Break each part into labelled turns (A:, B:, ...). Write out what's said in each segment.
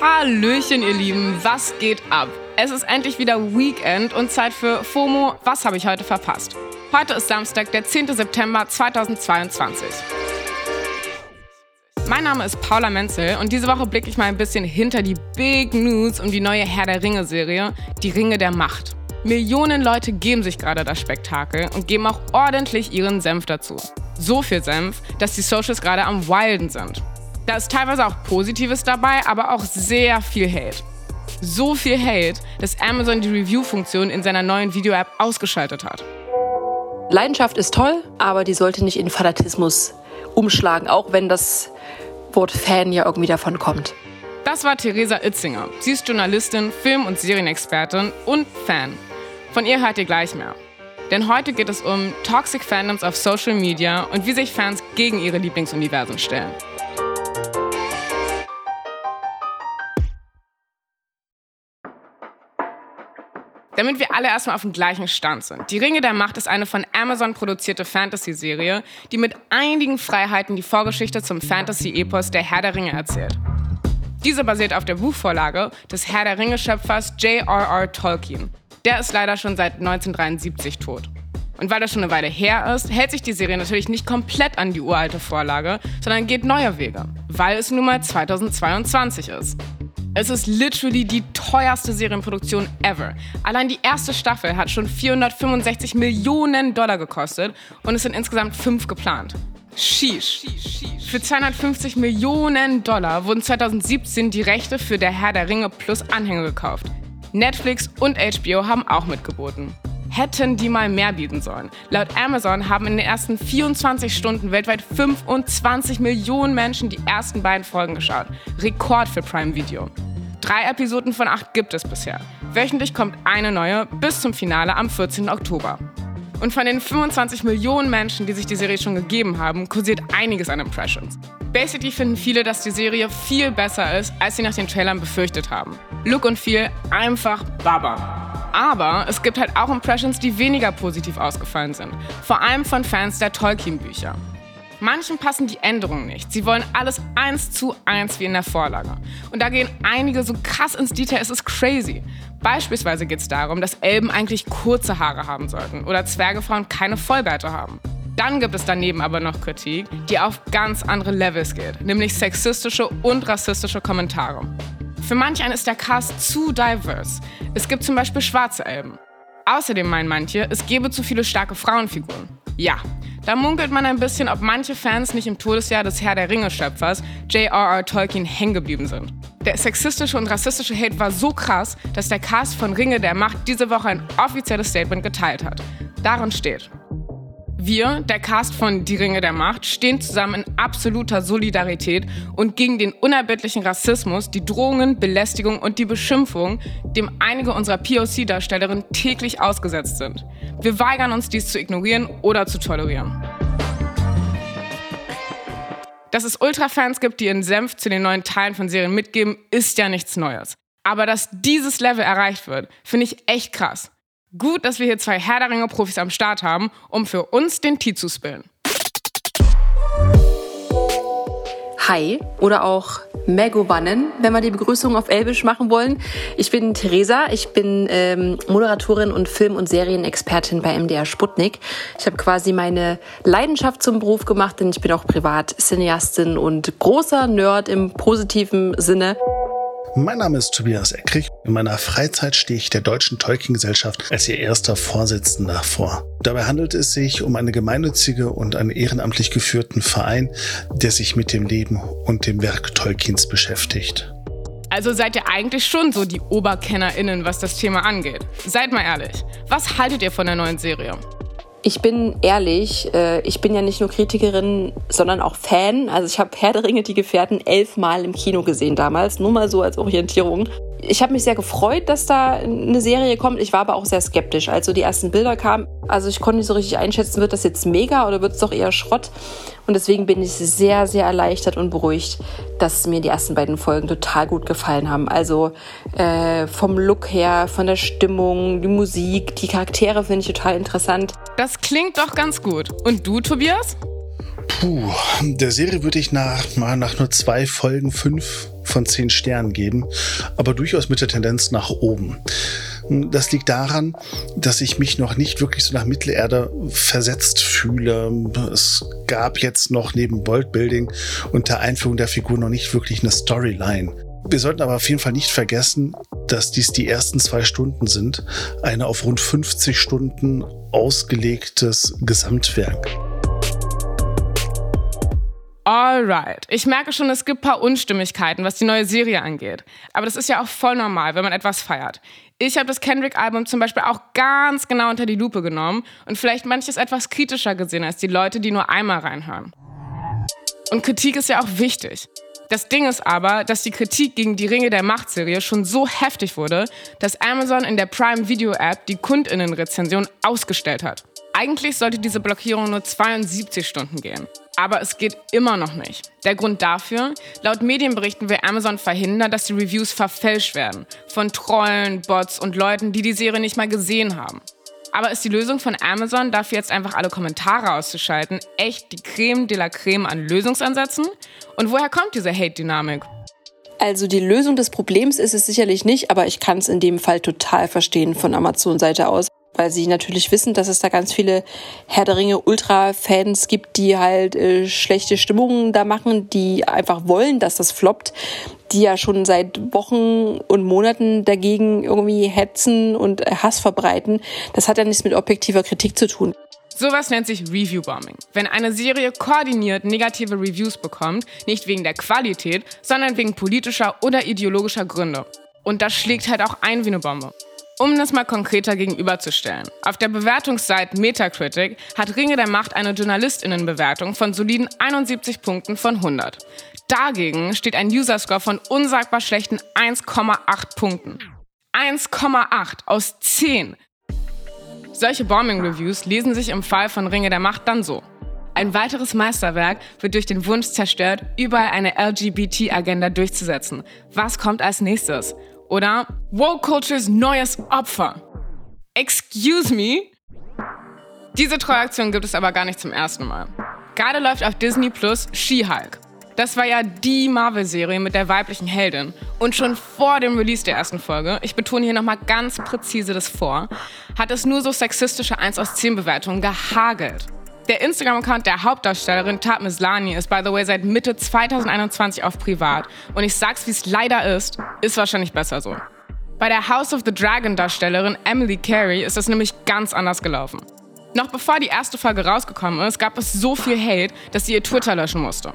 A: Hallöchen, ihr Lieben, was geht ab? Es ist endlich wieder Weekend und Zeit für FOMO. Was habe ich heute verpasst? Heute ist Samstag, der 10. September 2022. Mein Name ist Paula Menzel und diese Woche blicke ich mal ein bisschen hinter die Big News um die neue Herr der Ringe-Serie, Die Ringe der Macht. Millionen Leute geben sich gerade das Spektakel und geben auch ordentlich ihren Senf dazu. So viel Senf, dass die Socials gerade am Wilden sind. Da ist teilweise auch Positives dabei, aber auch sehr viel Hate. So viel Hate, dass Amazon die Review-Funktion in seiner neuen Video-App ausgeschaltet hat.
B: Leidenschaft ist toll, aber die sollte nicht in Fanatismus umschlagen, auch wenn das Wort Fan ja irgendwie davon kommt.
A: Das war Theresa Itzinger. Sie ist Journalistin, Film- und Serienexpertin und Fan. Von ihr hört ihr gleich mehr. Denn heute geht es um Toxic Fandoms auf Social Media und wie sich Fans gegen ihre Lieblingsuniversen stellen. Damit wir alle erstmal auf dem gleichen Stand sind. Die Ringe der Macht ist eine von Amazon produzierte Fantasy-Serie, die mit einigen Freiheiten die Vorgeschichte zum Fantasy-Epos der Herr der Ringe erzählt. Diese basiert auf der Buchvorlage des Herr der Ringe-Schöpfers J.R.R. Tolkien. Der ist leider schon seit 1973 tot. Und weil das schon eine Weile her ist, hält sich die Serie natürlich nicht komplett an die uralte Vorlage, sondern geht neue Wege, weil es nun mal 2022 ist. Es ist literally die teuerste Serienproduktion ever. Allein die erste Staffel hat schon 465 Millionen Dollar gekostet und es sind insgesamt fünf geplant. Sheesh. Für 250 Millionen Dollar wurden 2017 die Rechte für Der Herr der Ringe plus Anhänge gekauft. Netflix und HBO haben auch mitgeboten. Hätten die mal mehr bieten sollen. Laut Amazon haben in den ersten 24 Stunden weltweit 25 Millionen Menschen die ersten beiden Folgen geschaut. Rekord für Prime Video. Drei Episoden von acht gibt es bisher. Wöchentlich kommt eine neue bis zum Finale am 14. Oktober. Und von den 25 Millionen Menschen, die sich die Serie schon gegeben haben, kursiert einiges an Impressions. Basically finden viele, dass die Serie viel besser ist, als sie nach den Trailern befürchtet haben. Look und Feel einfach Baba. Aber es gibt halt auch Impressions, die weniger positiv ausgefallen sind. Vor allem von Fans der Tolkien-Bücher. Manchen passen die Änderungen nicht. Sie wollen alles eins zu eins wie in der Vorlage. Und da gehen einige so krass ins Detail, es ist crazy. Beispielsweise geht es darum, dass Elben eigentlich kurze Haare haben sollten oder Zwergefrauen keine Vollbärte haben. Dann gibt es daneben aber noch Kritik, die auf ganz andere Levels geht, nämlich sexistische und rassistische Kommentare. Für manch einen ist der Cast zu diverse. Es gibt zum Beispiel schwarze Elben. Außerdem meinen manche, es gebe zu viele starke Frauenfiguren. Ja, da munkelt man ein bisschen, ob manche Fans nicht im Todesjahr des Herr der Ringe-Schöpfers J.R.R. Tolkien hängen geblieben sind. Der sexistische und rassistische Hate war so krass, dass der Cast von Ringe der Macht diese Woche ein offizielles Statement geteilt hat. Darin steht, wir, der Cast von Die Ringe der Macht, stehen zusammen in absoluter Solidarität und gegen den unerbittlichen Rassismus, die Drohungen, Belästigung und die Beschimpfung, dem einige unserer POC-Darstellerinnen täglich ausgesetzt sind. Wir weigern uns, dies zu ignorieren oder zu tolerieren. Dass es Ultra-Fans gibt, die ihren Senf zu den neuen Teilen von Serien mitgeben, ist ja nichts Neues. Aber dass dieses Level erreicht wird, finde ich echt krass. Gut, dass wir hier zwei Herr der Ringe Profis am Start haben, um für uns den Tee zu spillen.
B: Hi oder auch Megowannen, wenn wir die Begrüßung auf Elbisch machen wollen. Ich bin Theresa, ich bin ähm, Moderatorin und Film- und Serienexpertin bei MDR Sputnik. Ich habe quasi meine Leidenschaft zum Beruf gemacht, denn ich bin auch privat Cineastin und großer Nerd im positiven Sinne.
C: Mein Name ist Tobias Eckrich. In meiner Freizeit stehe ich der Deutschen Tolkien-Gesellschaft als ihr erster Vorsitzender vor. Dabei handelt es sich um eine gemeinnützige und einen ehrenamtlich geführten Verein, der sich mit dem Leben und dem Werk Tolkiens beschäftigt.
A: Also seid ihr eigentlich schon so die OberkennerInnen, was das Thema angeht. Seid mal ehrlich. Was haltet ihr von der neuen Serie?
B: Ich bin ehrlich, äh, ich bin ja nicht nur Kritikerin, sondern auch Fan. Also ich habe Herr der Ringe, die Gefährten, elfmal im Kino gesehen damals, nur mal so als Orientierung ich habe mich sehr gefreut, dass da eine Serie kommt. Ich war aber auch sehr skeptisch, als so die ersten Bilder kamen. Also ich konnte nicht so richtig einschätzen, wird das jetzt mega oder wird es doch eher Schrott. Und deswegen bin ich sehr, sehr erleichtert und beruhigt, dass mir die ersten beiden Folgen total gut gefallen haben. Also äh, vom Look her, von der Stimmung, die Musik, die Charaktere finde ich total interessant.
A: Das klingt doch ganz gut. Und du, Tobias?
C: Puh, der Serie würde ich nach, nach nur zwei Folgen fünf von 10 Sternen geben, aber durchaus mit der Tendenz nach oben. Das liegt daran, dass ich mich noch nicht wirklich so nach Mittelerde versetzt fühle. Es gab jetzt noch neben Worldbuilding und der Einführung der Figur noch nicht wirklich eine Storyline. Wir sollten aber auf jeden Fall nicht vergessen, dass dies die ersten zwei Stunden sind, eine auf rund 50 Stunden ausgelegtes Gesamtwerk.
A: Alright. Ich merke schon, es gibt ein paar Unstimmigkeiten, was die neue Serie angeht. Aber das ist ja auch voll normal, wenn man etwas feiert. Ich habe das Kendrick-Album zum Beispiel auch ganz genau unter die Lupe genommen und vielleicht manches etwas kritischer gesehen als die Leute, die nur einmal reinhören. Und Kritik ist ja auch wichtig. Das Ding ist aber, dass die Kritik gegen die Ringe der Macht-Serie schon so heftig wurde, dass Amazon in der Prime Video App die KundInnen-Rezension ausgestellt hat. Eigentlich sollte diese Blockierung nur 72 Stunden gehen. Aber es geht immer noch nicht. Der Grund dafür? Laut Medienberichten will Amazon verhindern, dass die Reviews verfälscht werden. Von Trollen, Bots und Leuten, die die Serie nicht mal gesehen haben. Aber ist die Lösung von Amazon, dafür jetzt einfach alle Kommentare auszuschalten, echt die Creme de la Creme an Lösungsansätzen? Und woher kommt diese Hate-Dynamik?
B: Also die Lösung des Problems ist es sicherlich nicht, aber ich kann es in dem Fall total verstehen von Amazon-Seite aus weil sie natürlich wissen, dass es da ganz viele Herr der Ringe Ultra-Fans gibt, die halt äh, schlechte Stimmungen da machen, die einfach wollen, dass das floppt, die ja schon seit Wochen und Monaten dagegen irgendwie hetzen und Hass verbreiten. Das hat ja nichts mit objektiver Kritik zu tun.
A: Sowas nennt sich Review Bombing. Wenn eine Serie koordiniert negative Reviews bekommt, nicht wegen der Qualität, sondern wegen politischer oder ideologischer Gründe. Und das schlägt halt auch ein wie eine Bombe. Um das mal konkreter gegenüberzustellen. Auf der Bewertungsseite Metacritic hat Ringe der Macht eine JournalistInnenbewertung von soliden 71 Punkten von 100. Dagegen steht ein User-Score von unsagbar schlechten 1,8 Punkten. 1,8 aus 10. Solche Bombing-Reviews lesen sich im Fall von Ringe der Macht dann so. Ein weiteres Meisterwerk wird durch den Wunsch zerstört, überall eine LGBT-Agenda durchzusetzen. Was kommt als nächstes? Oder Woke Cultures neues Opfer. Excuse me? Diese Treuaktion gibt es aber gar nicht zum ersten Mal. Gerade läuft auf Disney Plus She-Hulk. Das war ja die Marvel-Serie mit der weiblichen Heldin. Und schon vor dem Release der ersten Folge, ich betone hier nochmal ganz präzise das vor, hat es nur so sexistische 1 aus 10 Bewertungen gehagelt. Der Instagram-Account der Hauptdarstellerin Tat Mislani ist by the way seit Mitte 2021 auf privat. Und ich sag's, wie es leider ist, ist wahrscheinlich besser so. Bei der House of the Dragon Darstellerin Emily Carey ist das nämlich ganz anders gelaufen. Noch bevor die erste Folge rausgekommen ist, gab es so viel Hate, dass sie ihr Twitter löschen musste.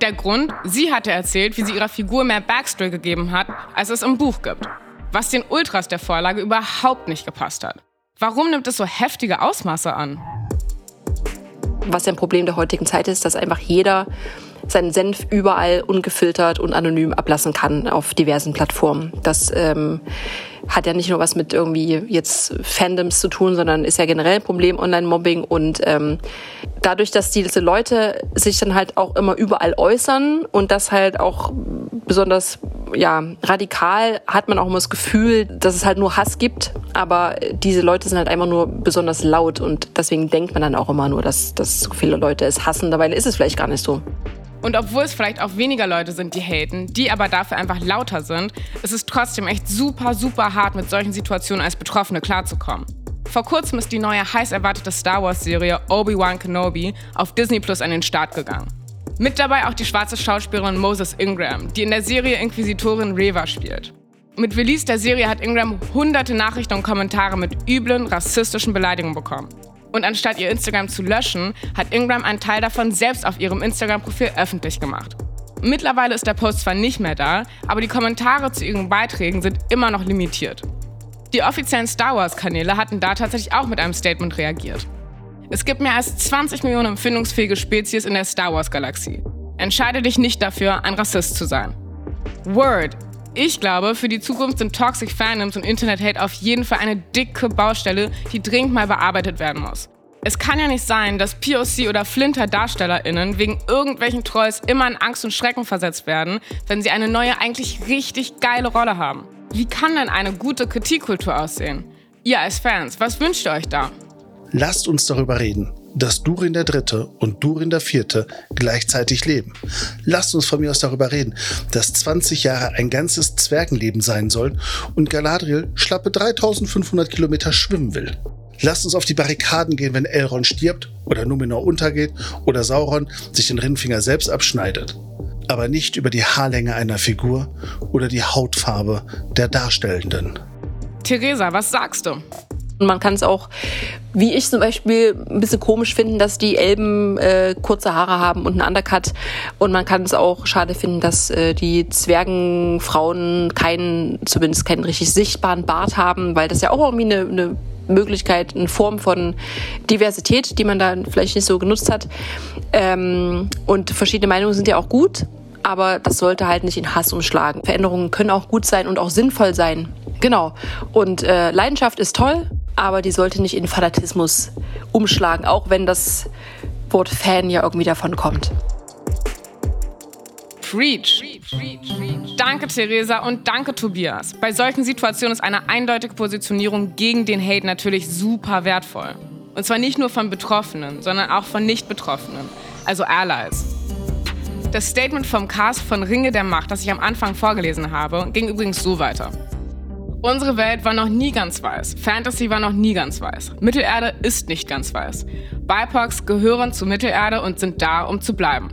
A: Der Grund? Sie hatte erzählt, wie sie ihrer Figur mehr Backstory gegeben hat, als es im Buch gibt. Was den Ultras der Vorlage überhaupt nicht gepasst hat. Warum nimmt es so heftige Ausmaße an?
B: Was ein Problem der heutigen Zeit ist, dass einfach jeder seinen Senf überall ungefiltert und anonym ablassen kann auf diversen Plattformen. Das ähm, hat ja nicht nur was mit irgendwie jetzt Fandoms zu tun, sondern ist ja generell ein Problem Online-Mobbing und ähm, dadurch, dass diese Leute sich dann halt auch immer überall äußern und das halt auch besonders ja radikal, hat man auch immer das Gefühl, dass es halt nur Hass gibt, aber diese Leute sind halt einfach nur besonders laut und deswegen denkt man dann auch immer nur, dass, dass so viele Leute es hassen. Dabei ist es vielleicht gar nicht so.
A: Und obwohl es vielleicht auch weniger Leute sind, die haten, die aber dafür einfach lauter sind, ist es trotzdem echt super, super hart, mit solchen Situationen als Betroffene klarzukommen. Vor kurzem ist die neue heiß erwartete Star Wars-Serie Obi-Wan Kenobi auf Disney Plus an den Start gegangen. Mit dabei auch die schwarze Schauspielerin Moses Ingram, die in der Serie Inquisitorin Reva spielt. Mit Release der Serie hat Ingram hunderte Nachrichten und Kommentare mit üblen, rassistischen Beleidigungen bekommen. Und anstatt ihr Instagram zu löschen, hat Ingram einen Teil davon selbst auf ihrem Instagram-Profil öffentlich gemacht. Mittlerweile ist der Post zwar nicht mehr da, aber die Kommentare zu ihren Beiträgen sind immer noch limitiert. Die offiziellen Star Wars-Kanäle hatten da tatsächlich auch mit einem Statement reagiert. Es gibt mehr als 20 Millionen empfindungsfähige Spezies in der Star Wars-Galaxie. Entscheide dich nicht dafür, ein Rassist zu sein. Word, ich glaube, für die Zukunft sind Toxic Fandoms und Internet-Hate auf jeden Fall eine dicke Baustelle, die dringend mal bearbeitet werden muss. Es kann ja nicht sein, dass POC oder Flinter-DarstellerInnen wegen irgendwelchen Trolls immer in Angst und Schrecken versetzt werden, wenn sie eine neue, eigentlich richtig geile Rolle haben. Wie kann denn eine gute Kritikkultur aussehen? Ihr als Fans, was wünscht ihr euch da?
C: Lasst uns darüber reden. Dass Durin der Dritte und Durin der Vierte gleichzeitig leben. Lasst uns von mir aus darüber reden, dass 20 Jahre ein ganzes Zwergenleben sein sollen und Galadriel schlappe 3500 Kilometer schwimmen will. Lasst uns auf die Barrikaden gehen, wenn Elrond stirbt oder Numenor untergeht oder Sauron sich den Ringfinger selbst abschneidet. Aber nicht über die Haarlänge einer Figur oder die Hautfarbe der Darstellenden.
A: Theresa, was sagst du?
B: Und man kann es auch, wie ich zum Beispiel, ein bisschen komisch finden, dass die Elben äh, kurze Haare haben und einen Undercut. Und man kann es auch schade finden, dass äh, die Zwergenfrauen keinen, zumindest keinen richtig sichtbaren Bart haben, weil das ja auch irgendwie eine, eine Möglichkeit, eine Form von Diversität, die man da vielleicht nicht so genutzt hat. Ähm, und verschiedene Meinungen sind ja auch gut, aber das sollte halt nicht in Hass umschlagen. Veränderungen können auch gut sein und auch sinnvoll sein. Genau. Und äh, Leidenschaft ist toll, aber die sollte nicht in Fanatismus umschlagen, auch wenn das Wort Fan ja irgendwie davon kommt.
A: Preach. Danke, Theresa, und danke, Tobias. Bei solchen Situationen ist eine eindeutige Positionierung gegen den Hate natürlich super wertvoll. Und zwar nicht nur von Betroffenen, sondern auch von Nicht-Betroffenen, also Allies. Das Statement vom Cast von Ringe der Macht, das ich am Anfang vorgelesen habe, ging übrigens so weiter. Unsere Welt war noch nie ganz weiß. Fantasy war noch nie ganz weiß. Mittelerde ist nicht ganz weiß. BIPOCs gehören zu Mittelerde und sind da, um zu bleiben.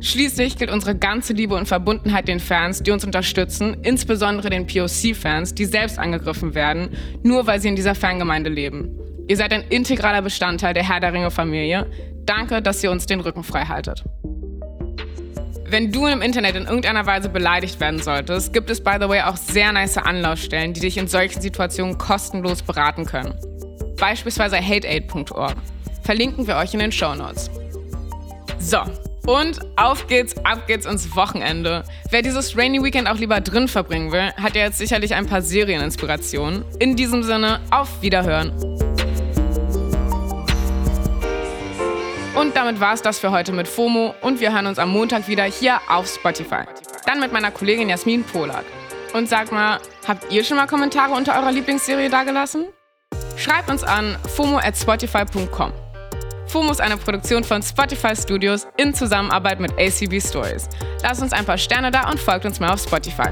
A: Schließlich gilt unsere ganze Liebe und Verbundenheit den Fans, die uns unterstützen, insbesondere den POC-Fans, die selbst angegriffen werden, nur weil sie in dieser Fangemeinde leben. Ihr seid ein integraler Bestandteil der Herr der Ringe-Familie. Danke, dass ihr uns den Rücken frei haltet. Wenn du im Internet in irgendeiner Weise beleidigt werden solltest, gibt es, by the way, auch sehr nice Anlaufstellen, die dich in solchen Situationen kostenlos beraten können. Beispielsweise hateaid.org. Verlinken wir euch in den Show Notes. So, und auf geht's, ab geht's ins Wochenende. Wer dieses Rainy Weekend auch lieber drin verbringen will, hat ja jetzt sicherlich ein paar Serieninspirationen. In diesem Sinne, auf Wiederhören. Und damit war es das für heute mit FOMO und wir hören uns am Montag wieder hier auf Spotify. Dann mit meiner Kollegin Jasmin Polak. Und sag mal, habt ihr schon mal Kommentare unter eurer Lieblingsserie dagelassen? Schreibt uns an fomo at spotify.com. FOMO ist eine Produktion von Spotify Studios in Zusammenarbeit mit ACB Stories. Lasst uns ein paar Sterne da und folgt uns mal auf Spotify.